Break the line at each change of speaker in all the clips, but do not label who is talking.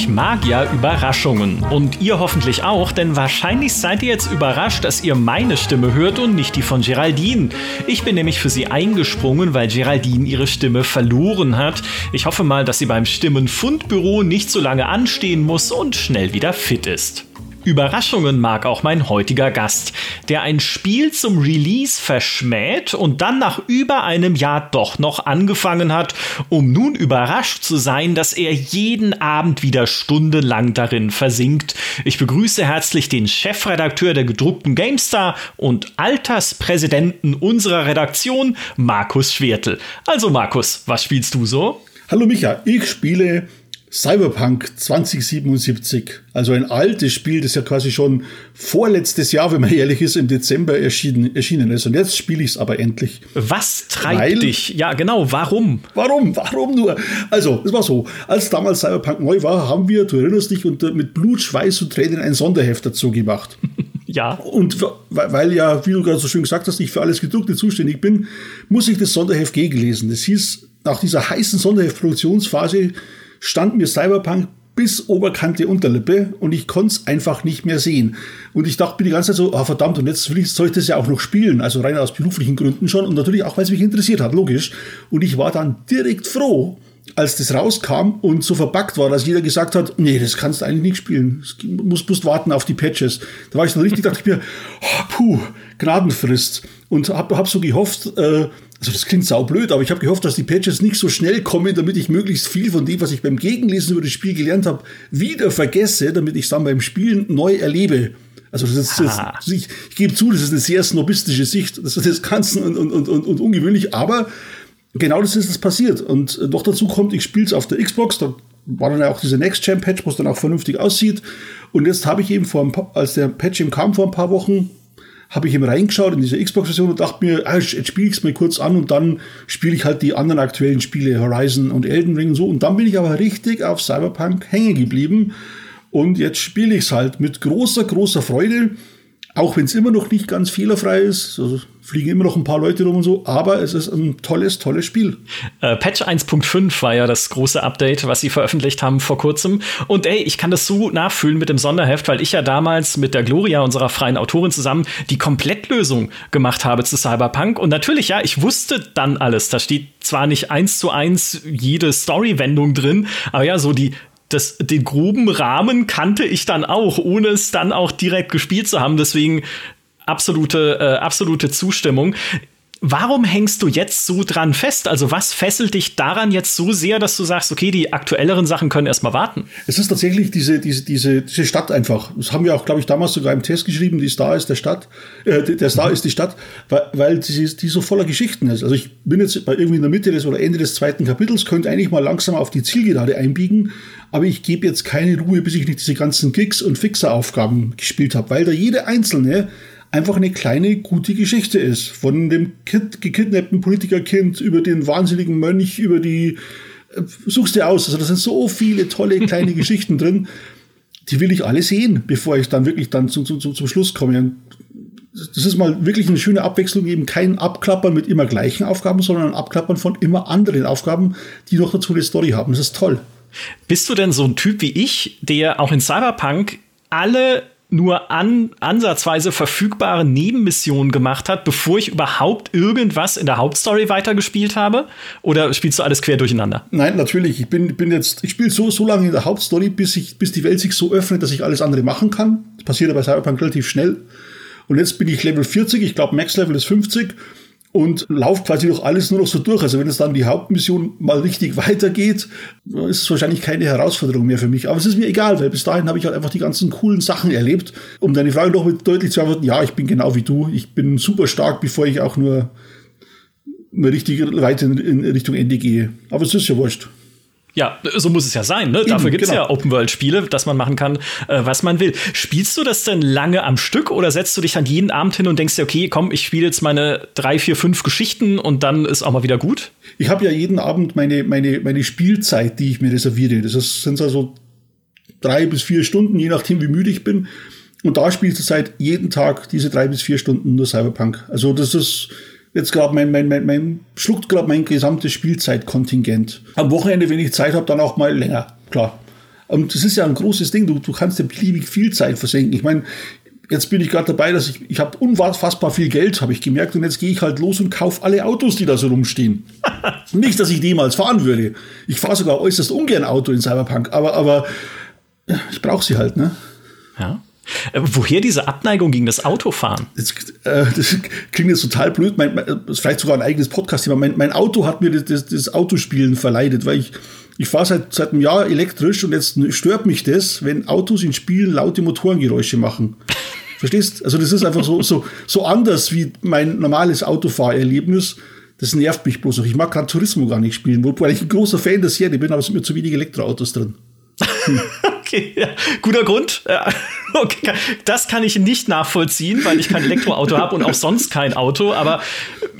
Ich mag ja Überraschungen. Und ihr hoffentlich auch, denn wahrscheinlich seid ihr jetzt überrascht, dass ihr meine Stimme hört und nicht die von Geraldine. Ich bin nämlich für sie eingesprungen, weil Geraldine ihre Stimme verloren hat. Ich hoffe mal, dass sie beim Stimmenfundbüro nicht so lange anstehen muss und schnell wieder fit ist. Überraschungen mag auch mein heutiger Gast, der ein Spiel zum Release verschmäht und dann nach über einem Jahr doch noch angefangen hat, um nun überrascht zu sein, dass er jeden Abend wieder stundenlang darin versinkt. Ich begrüße herzlich den Chefredakteur der gedruckten GameStar und Alterspräsidenten unserer Redaktion, Markus Schwertel. Also Markus, was spielst du so?
Hallo Micha, ich spiele Cyberpunk 2077, also ein altes Spiel, das ja quasi schon vorletztes Jahr, wenn man ehrlich ist, im Dezember erschienen, erschienen ist. Und jetzt spiele ich es aber endlich.
Was treibt Weil, dich? Ja, genau, warum?
Warum? Warum nur? Also, es war so, als damals Cyberpunk neu war, haben wir, du erinnerst dich, unter, mit Blut, Schweiß und Tränen ein Sonderheft dazu gemacht.
ja.
Und weil ja, wie du gerade so schön gesagt hast, ich für alles Gedruckte zuständig bin, muss ich das Sonderheft gegenlesen. Das hieß, nach dieser heißen Sonderheftproduktionsphase stand mir Cyberpunk bis Oberkante Unterlippe und ich konnte es einfach nicht mehr sehen. Und ich dachte mir die ganze Zeit so, ah verdammt, und jetzt ich, soll ich das ja auch noch spielen, also rein aus beruflichen Gründen schon und natürlich auch, weil es mich interessiert hat, logisch. Und ich war dann direkt froh, als das rauskam und so verpackt war, dass jeder gesagt hat, nee, das kannst du eigentlich nicht spielen. Du musst, musst warten auf die Patches. Da war ich dann richtig, dachte ich mir, oh, puh, Gnadenfrist. Und hab, hab so gehofft, äh, also das klingt saublöd, aber ich habe gehofft, dass die Patches nicht so schnell kommen, damit ich möglichst viel von dem, was ich beim Gegenlesen über das Spiel gelernt habe, wieder vergesse, damit ich es dann beim Spielen neu erlebe. Also das ist, das, ich, ich gebe zu, das ist eine sehr snobistische Sicht das ist das Ganze und, und, und, und ungewöhnlich, aber genau das ist das passiert. Und noch dazu kommt, ich spiele es auf der Xbox, da war dann auch dieser Next-Gen-Patch, wo es dann auch vernünftig aussieht. Und jetzt habe ich eben vor ein paar, als der Patch eben kam vor ein paar Wochen, habe ich eben reingeschaut in diese Xbox-Version und dachte mir, ah, jetzt spiele ich es mal kurz an und dann spiele ich halt die anderen aktuellen Spiele, Horizon und Elden Ring und so. Und dann bin ich aber richtig auf Cyberpunk hängen geblieben. Und jetzt spiele ich es halt mit großer, großer Freude. Auch wenn es immer noch nicht ganz fehlerfrei ist, also fliegen immer noch ein paar Leute rum und so, aber es ist ein tolles, tolles Spiel.
Äh, Patch 1.5 war ja das große Update, was sie veröffentlicht haben vor kurzem. Und ey, ich kann das so nachfühlen mit dem Sonderheft, weil ich ja damals mit der Gloria, unserer freien Autorin, zusammen die Komplettlösung gemacht habe zu Cyberpunk. Und natürlich, ja, ich wusste dann alles. Da steht zwar nicht eins zu eins jede Story-Wendung drin, aber ja, so die das, den groben Rahmen kannte ich dann auch, ohne es dann auch direkt gespielt zu haben. Deswegen absolute, äh, absolute Zustimmung. Warum hängst du jetzt so dran fest? Also, was fesselt dich daran jetzt so sehr, dass du sagst, okay, die aktuelleren Sachen können erstmal warten?
Es ist tatsächlich diese, diese, diese, diese Stadt einfach. Das haben wir auch, glaube ich, damals sogar im Test geschrieben, die Star ist der Stadt, äh, der Star mhm. ist die Stadt, weil, weil die, die so voller Geschichten ist. Also, ich bin jetzt bei irgendwie in der Mitte des oder Ende des zweiten Kapitels, könnte eigentlich mal langsam auf die Zielgerade einbiegen, aber ich gebe jetzt keine Ruhe, bis ich nicht diese ganzen Gigs und Fixer-Aufgaben gespielt habe, weil da jede einzelne einfach eine kleine, gute Geschichte ist. Von dem Kind, gekidnappten Politikerkind über den wahnsinnigen Mönch, über die, äh, suchst dir aus. Also da sind so viele tolle kleine Geschichten drin. Die will ich alle sehen, bevor ich dann wirklich dann zu, zu, zum Schluss komme. Das ist mal wirklich eine schöne Abwechslung, eben kein Abklappern mit immer gleichen Aufgaben, sondern ein Abklappern von immer anderen Aufgaben, die noch dazu eine Story haben. Das ist toll.
Bist du denn so ein Typ wie ich, der auch in Cyberpunk alle nur an, ansatzweise verfügbare Nebenmissionen gemacht hat, bevor ich überhaupt irgendwas in der Hauptstory weitergespielt habe? Oder spielst du alles quer durcheinander?
Nein, natürlich. Ich bin, bin jetzt, ich spiele so, so lange in der Hauptstory, bis, ich, bis die Welt sich so öffnet, dass ich alles andere machen kann. Das passiert bei Cyberpunk relativ schnell. Und jetzt bin ich Level 40, ich glaube Max Level ist 50 und lauft quasi durch alles nur noch so durch. Also wenn es dann die Hauptmission mal richtig weitergeht, ist es wahrscheinlich keine Herausforderung mehr für mich. Aber es ist mir egal, weil bis dahin habe ich halt einfach die ganzen coolen Sachen erlebt. Um deine Frage noch mit deutlich zu antworten, ja, ich bin genau wie du. Ich bin super stark, bevor ich auch nur, nur richtig weit in, in Richtung Ende gehe. Aber es ist ja wurscht.
Ja, so muss es ja sein. Ne? Eben, Dafür gibt es genau. ja Open-World-Spiele, dass man machen kann, äh, was man will. Spielst du das denn lange am Stück oder setzt du dich dann jeden Abend hin und denkst dir, okay, komm, ich spiele jetzt meine drei, vier, fünf Geschichten und dann ist auch mal wieder gut?
Ich habe ja jeden Abend meine, meine, meine Spielzeit, die ich mir reserviere. Das ist, sind also drei bis vier Stunden, je nachdem, wie müde ich bin. Und da spielst du seit jeden Tag diese drei bis vier Stunden nur Cyberpunk. Also das ist jetzt gerade mein, mein, mein, mein schluckt gerade mein gesamtes Spielzeitkontingent. Am Wochenende, wenn ich Zeit habe, dann auch mal länger, klar. Und das ist ja ein großes Ding. Du, du kannst ja beliebig viel Zeit versenken. Ich meine, jetzt bin ich gerade dabei, dass ich, ich habe unfassbar viel Geld, habe ich gemerkt, und jetzt gehe ich halt los und kaufe alle Autos, die da so rumstehen. Nicht, dass ich niemals fahren würde. Ich fahre sogar äußerst ungern Auto in Cyberpunk, aber, aber ich brauche sie halt, ne?
Ja. Äh, woher diese Abneigung gegen das Autofahren?
Das, äh, das klingt jetzt total blöd. Mein, mein, das ist vielleicht sogar ein eigenes Podcast-Thema. Mein, mein Auto hat mir das, das, das Autospielen verleidet, weil ich, ich fahre seit, seit einem Jahr elektrisch und jetzt stört mich das, wenn Autos in Spielen laute Motorengeräusche machen. Verstehst? Also das ist einfach so, so, so anders wie mein normales Autofahrerlebnis. Das nervt mich bloß noch. Ich mag Gran Turismo gar nicht spielen, wobei ich ein großer Fan der Serie bin, aber es sind mir zu wenige Elektroautos drin.
Hm. okay, ja. guter Grund. Okay, das kann ich nicht nachvollziehen, weil ich kein Elektroauto habe und auch sonst kein Auto. Aber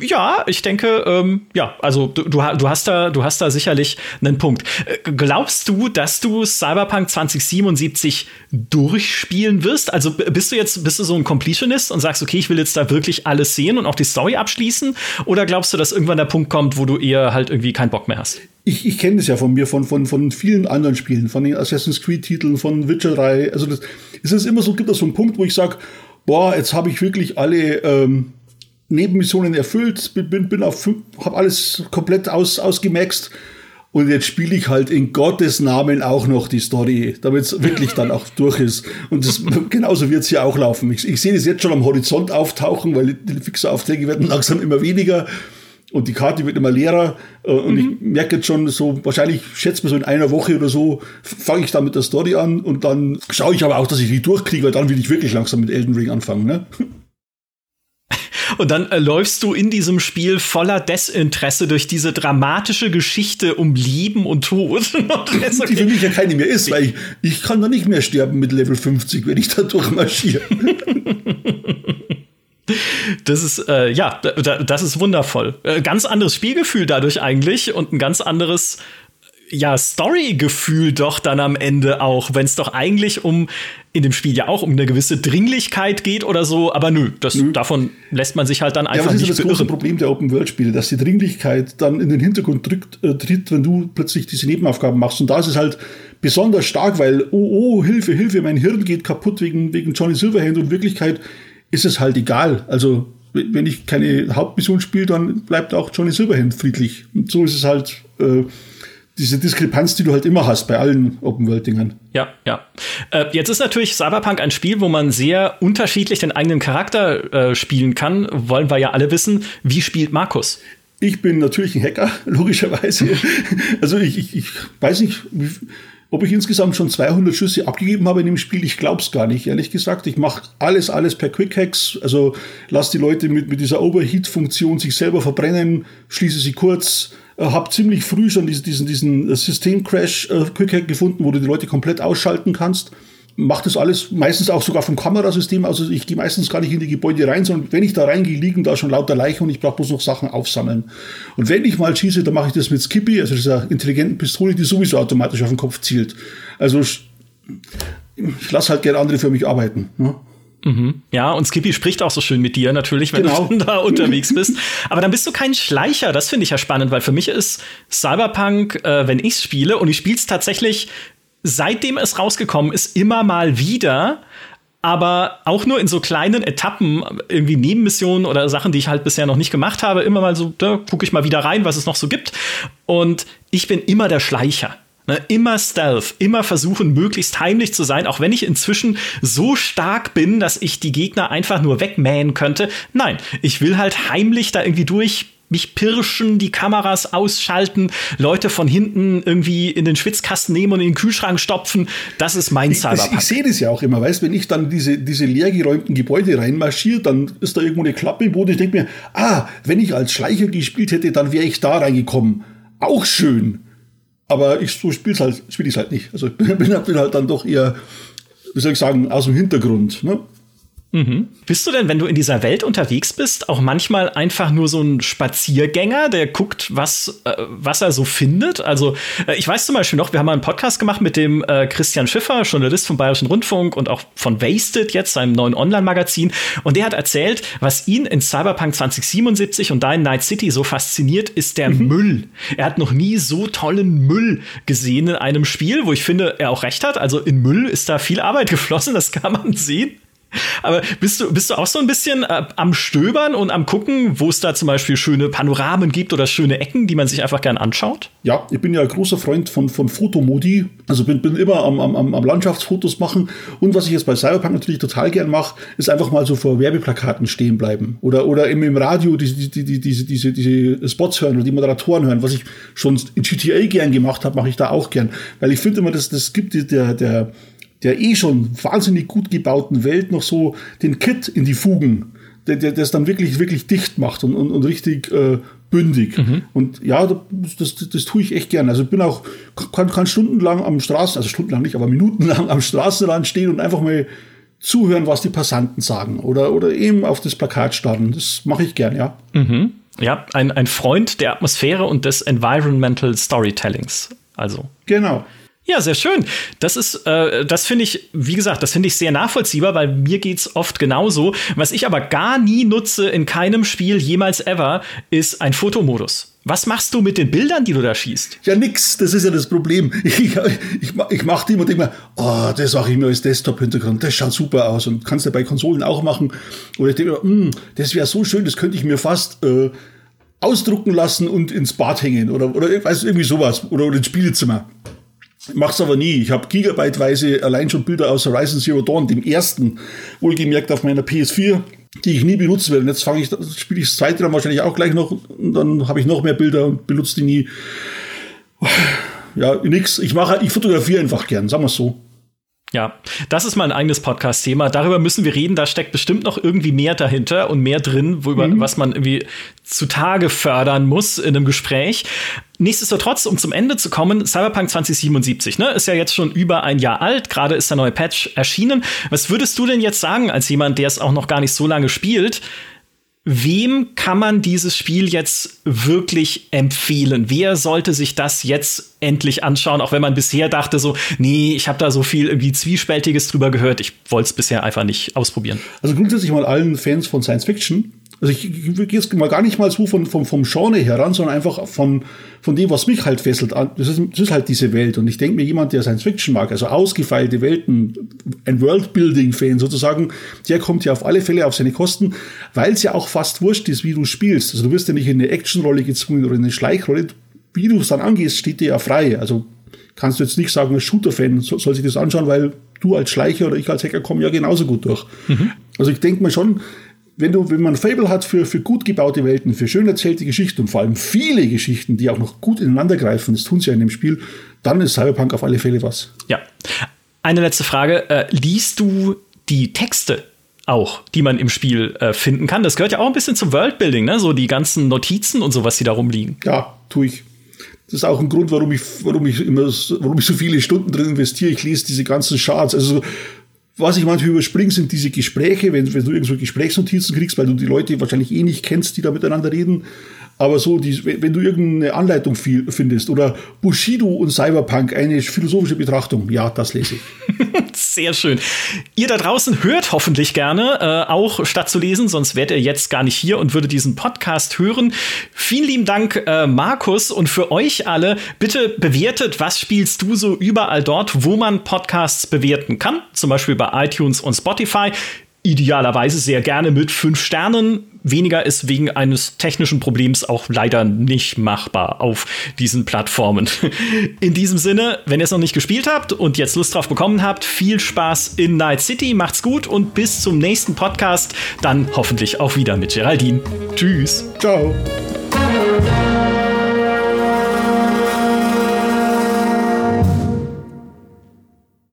ja, ich denke, ähm, ja, also du, du, hast da, du hast da sicherlich einen Punkt. Äh, glaubst du, dass du Cyberpunk 2077 durchspielen wirst? Also bist du jetzt, bist du so ein Completionist und sagst, okay, ich will jetzt da wirklich alles sehen und auch die Story abschließen? Oder glaubst du, dass irgendwann der Punkt kommt, wo du eher halt irgendwie keinen Bock mehr hast?
Ich, ich kenne das ja von mir, von, von, von vielen anderen Spielen, von den Assassin's Creed-Titeln, von Witcher 3. Also das, es ist immer so, gibt es so einen Punkt, wo ich sage, boah, jetzt habe ich wirklich alle ähm, Nebenmissionen erfüllt, bin, bin auf, habe alles komplett aus, ausgemaxt und jetzt spiele ich halt in Gottes Namen auch noch die Story, damit es wirklich dann auch durch ist. Und das, genauso wird es hier auch laufen. Ich, ich sehe das jetzt schon am Horizont auftauchen, weil die Fixeraufträge werden langsam immer weniger und die Karte wird immer leerer. Äh, und mhm. ich merke jetzt schon so, wahrscheinlich schätze mir so in einer Woche oder so, fange ich dann mit der Story an und dann schaue ich aber auch, dass ich die durchkriege, weil dann will ich wirklich langsam mit Elden Ring anfangen. Ne?
Und dann äh, läufst du in diesem Spiel voller Desinteresse durch diese dramatische Geschichte um Leben und Tod. und
okay. Die für mich ja keine mehr ist, weil ich, ich kann da nicht mehr sterben mit Level 50, wenn ich da durchmarschiere.
Das ist, äh, ja, das ist wundervoll. Äh, ganz anderes Spielgefühl dadurch eigentlich und ein ganz anderes ja, Story-Gefühl doch dann am Ende auch, wenn es doch eigentlich um, in dem Spiel ja auch um eine gewisse Dringlichkeit geht oder so, aber nö, das, nö. davon lässt man sich halt dann einfach ja,
das
nicht
ist das große Problem der Open-World-Spiele, dass die Dringlichkeit dann in den Hintergrund drückt, äh, tritt, wenn du plötzlich diese Nebenaufgaben machst. Und da ist es halt besonders stark, weil, oh, oh, Hilfe, Hilfe, mein Hirn geht kaputt wegen, wegen Johnny Silverhand und in Wirklichkeit ist es halt egal. Also, wenn ich keine Hauptmission spiele, dann bleibt auch Johnny Silverhand friedlich. Und so ist es halt, äh, diese Diskrepanz, die du halt immer hast bei allen Open-World-Dingern.
Ja, ja. Äh, jetzt ist natürlich Cyberpunk ein Spiel, wo man sehr unterschiedlich den eigenen Charakter äh, spielen kann. Wollen wir ja alle wissen, wie spielt Markus?
Ich bin natürlich ein Hacker, logischerweise. also ich, ich, ich weiß nicht, ob ich insgesamt schon 200 Schüsse abgegeben habe in dem Spiel. Ich glaube es gar nicht, ehrlich gesagt. Ich mache alles, alles per Quick Hacks. Also lass die Leute mit, mit dieser Overheat-Funktion sich selber verbrennen, schließe sie kurz, äh, habe ziemlich früh schon diesen, diesen, diesen System-Crash äh, Hack gefunden, wo du die Leute komplett ausschalten kannst. Macht das alles meistens auch sogar vom Kamerasystem. Also ich gehe meistens gar nicht in die Gebäude rein, sondern wenn ich da reingehe, liegen da schon lauter Leichen und ich brauche bloß noch Sachen aufsammeln. Und wenn ich mal schieße, dann mache ich das mit Skippy, also dieser intelligenten Pistole, die sowieso automatisch auf den Kopf zielt. Also ich lasse halt gerne andere für mich arbeiten. Ne?
Mhm. Ja, und Skippy spricht auch so schön mit dir natürlich, wenn genau. du da unterwegs bist. Aber dann bist du kein Schleicher. Das finde ich ja spannend, weil für mich ist Cyberpunk, äh, wenn ich spiele, und ich spiele es tatsächlich, seitdem es rausgekommen ist, immer mal wieder. Aber auch nur in so kleinen Etappen, irgendwie Nebenmissionen oder Sachen, die ich halt bisher noch nicht gemacht habe, immer mal so, da gucke ich mal wieder rein, was es noch so gibt. Und ich bin immer der Schleicher. Ne, immer Stealth, immer versuchen, möglichst heimlich zu sein, auch wenn ich inzwischen so stark bin, dass ich die Gegner einfach nur wegmähen könnte. Nein, ich will halt heimlich da irgendwie durch mich pirschen, die Kameras ausschalten, Leute von hinten irgendwie in den Schwitzkasten nehmen und in den Kühlschrank stopfen. Das ist mein Cyberpunk.
Ich, ich sehe das ja auch immer, weißt wenn ich dann diese, diese leergeräumten Gebäude reinmarschiere, dann ist da irgendwo eine Klappe im Boden. Ich denke mir, ah, wenn ich als Schleicher gespielt hätte, dann wäre ich da reingekommen. Auch schön. Aber ich so spiele halt, spiel ich halt nicht. Also ich bin, bin halt dann doch eher, wie soll ich sagen, aus dem Hintergrund. Ne?
Mhm. Bist du denn, wenn du in dieser Welt unterwegs bist, auch manchmal einfach nur so ein Spaziergänger, der guckt, was, äh, was er so findet? Also, äh, ich weiß zum Beispiel noch, wir haben mal einen Podcast gemacht mit dem äh, Christian Schiffer, Journalist vom Bayerischen Rundfunk und auch von Wasted, jetzt seinem neuen Online-Magazin. Und der hat erzählt, was ihn in Cyberpunk 2077 und da in Night City so fasziniert, ist der mhm. Müll. Er hat noch nie so tollen Müll gesehen in einem Spiel, wo ich finde, er auch recht hat. Also in Müll ist da viel Arbeit geflossen, das kann man sehen. Aber bist du, bist du auch so ein bisschen äh, am Stöbern und am Gucken, wo es da zum Beispiel schöne Panoramen gibt oder schöne Ecken, die man sich einfach gern anschaut?
Ja, ich bin ja ein großer Freund von, von Fotomodi. Also bin, bin immer am, am, am Landschaftsfotos machen. Und was ich jetzt bei Cyberpunk natürlich total gern mache, ist einfach mal so vor Werbeplakaten stehen bleiben. Oder, oder im, im Radio diese, die, die, diese, diese, diese Spots hören oder die Moderatoren hören. Was ich schon in GTA gern gemacht habe, mache ich da auch gern. Weil ich finde immer, dass das gibt der, der, der eh schon wahnsinnig gut gebauten Welt noch so den Kit in die Fugen, der, der das dann wirklich, wirklich dicht macht und, und, und richtig äh, bündig. Mhm. Und ja, das, das, das tue ich echt gerne. Also ich bin auch, kann, kann stundenlang am Straßen, also stundenlang nicht, aber minutenlang am Straßenrand stehen und einfach mal zuhören, was die Passanten sagen oder, oder eben auf das Plakat starren. Das mache ich gern, ja.
Mhm. Ja, ein, ein Freund der Atmosphäre und des Environmental Storytellings. Also.
Genau.
Ja, sehr schön. Das ist, äh, das finde ich, wie gesagt, das finde ich sehr nachvollziehbar, weil mir geht's oft genauso. Was ich aber gar nie nutze in keinem Spiel jemals ever, ist ein Fotomodus. Was machst du mit den Bildern, die du da schießt?
Ja, nix. Das ist ja das Problem. Ich, ich, ich, mache die immer, denke mir, oh, das mache ich mir als Desktop-Hintergrund. Das schaut super aus und kannst du bei Konsolen auch machen. Oder ich denke mir, hm, das wäre so schön, das könnte ich mir fast äh, ausdrucken lassen und ins Bad hängen oder, oder weiß, irgendwie sowas. Oder, oder ins Spielzimmer. Mach's aber nie. Ich habe gigabyteweise allein schon Bilder aus Horizon Zero Dawn, dem ersten, wohlgemerkt auf meiner PS4, die ich nie benutzen werde. Und jetzt fange ich, spiele ich das zweite dann wahrscheinlich auch gleich noch und dann habe ich noch mehr Bilder und benutze die nie. Ja, nix. Ich mache, ich fotografiere einfach gern, sagen wir so.
Ja, das ist mal ein eigenes Podcast-Thema. Darüber müssen wir reden. Da steckt bestimmt noch irgendwie mehr dahinter und mehr drin, worüber, mhm. was man irgendwie zutage fördern muss in einem Gespräch. Nichtsdestotrotz, um zum Ende zu kommen, Cyberpunk 2077, ne, ist ja jetzt schon über ein Jahr alt. Gerade ist der neue Patch erschienen. Was würdest du denn jetzt sagen, als jemand, der es auch noch gar nicht so lange spielt? Wem kann man dieses Spiel jetzt wirklich empfehlen? Wer sollte sich das jetzt endlich anschauen, auch wenn man bisher dachte so, nee, ich habe da so viel irgendwie zwiespältiges drüber gehört, ich wollte es bisher einfach nicht ausprobieren.
Also grundsätzlich mal allen Fans von Science Fiction also ich, ich gehe jetzt mal gar nicht mal so von, vom, vom Genre heran, sondern einfach von, von dem, was mich halt fesselt. Das ist, das ist halt diese Welt. Und ich denke mir, jemand, der Science Fiction mag, also ausgefeilte Welten, ein Worldbuilding-Fan sozusagen, der kommt ja auf alle Fälle auf seine Kosten, weil es ja auch fast wurscht ist, wie du spielst. Also du wirst ja nicht in eine Actionrolle gezwungen oder in eine Schleichrolle. Wie du es dann angehst, steht dir ja frei. Also kannst du jetzt nicht sagen, als Shooter-Fan soll, soll sich das anschauen, weil du als Schleicher oder ich als Hacker kommen ja genauso gut durch. Mhm. Also ich denke mir schon, wenn du, wenn man Fable hat für, für gut gebaute Welten, für schön erzählte Geschichten und vor allem viele Geschichten, die auch noch gut ineinander greifen, das tun sie ja in dem Spiel, dann ist Cyberpunk auf alle Fälle was.
Ja. Eine letzte Frage. Äh, liest du die Texte auch, die man im Spiel äh, finden kann? Das gehört ja auch ein bisschen zum Worldbuilding, ne? So die ganzen Notizen und sowas, die da rumliegen.
Ja, tue ich. Das ist auch ein Grund, warum ich, warum ich immer, warum ich so viele Stunden drin investiere. Ich lese diese ganzen Charts. Also was ich manchmal überspringe, sind diese Gespräche, wenn, wenn du irgendwo Gesprächsnotizen kriegst, weil du die Leute wahrscheinlich eh nicht kennst, die da miteinander reden. Aber so, die, wenn du irgendeine Anleitung findest oder Bushido und Cyberpunk, eine philosophische Betrachtung, ja, das lese ich.
Sehr schön. Ihr da draußen hört hoffentlich gerne, äh, auch statt zu lesen, sonst wärt ihr jetzt gar nicht hier und würdet diesen Podcast hören. Vielen lieben Dank, äh, Markus. Und für euch alle, bitte bewertet, was spielst du so überall dort, wo man Podcasts bewerten kann, zum Beispiel bei iTunes und Spotify idealerweise sehr gerne mit fünf Sternen. Weniger ist wegen eines technischen Problems auch leider nicht machbar auf diesen Plattformen. In diesem Sinne, wenn ihr es noch nicht gespielt habt und jetzt Lust drauf bekommen habt, viel Spaß in Night City, macht's gut und bis zum nächsten Podcast, dann hoffentlich auch wieder mit Geraldine. Tschüss.
Ciao.